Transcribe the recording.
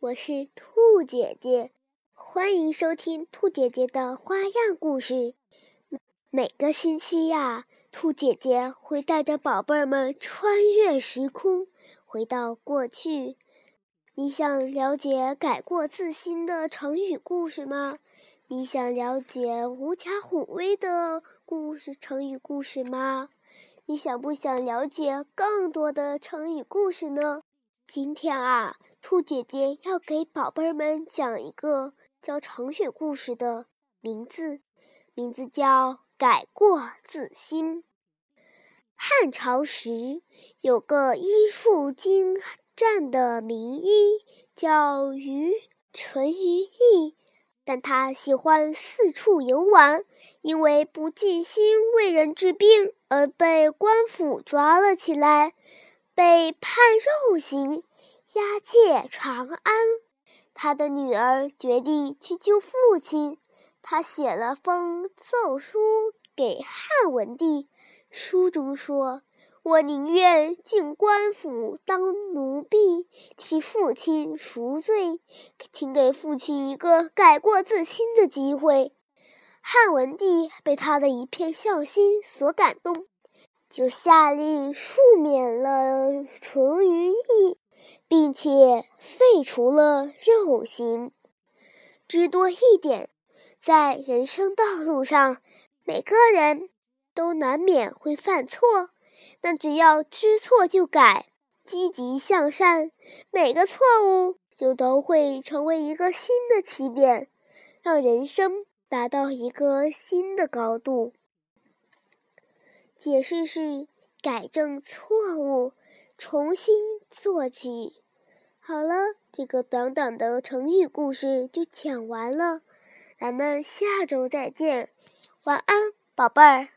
我是兔姐姐，欢迎收听兔姐姐的花样故事。每个星期呀，兔姐姐会带着宝贝儿们穿越时空，回到过去。你想了解改过自新的成语故事吗？你想了解狐假虎威的故事成语故事吗？你想不想了解更多的成语故事呢？今天啊。兔姐姐要给宝贝们讲一个叫成语故事的名字，名字叫“改过自新”。汉朝时有个医术精湛的名医，叫于淳于意，但他喜欢四处游玩，因为不尽心为人治病，而被官府抓了起来，被判肉刑。押解长安，他的女儿决定去救父亲。他写了封奏书给汉文帝，书中说：“我宁愿进官府当奴婢，替父亲赎罪，请给父亲一个改过自新的机会。”汉文帝被他的一片孝心所感动，就下令赦免了淳。并且废除了肉刑。知多一点，在人生道路上，每个人都难免会犯错，但只要知错就改，积极向善，每个错误就都会成为一个新的起点，让人生达到一个新的高度。解释是改正错误，重新做起。好了，这个短短的成语故事就讲完了，咱们下周再见，晚安，宝贝儿。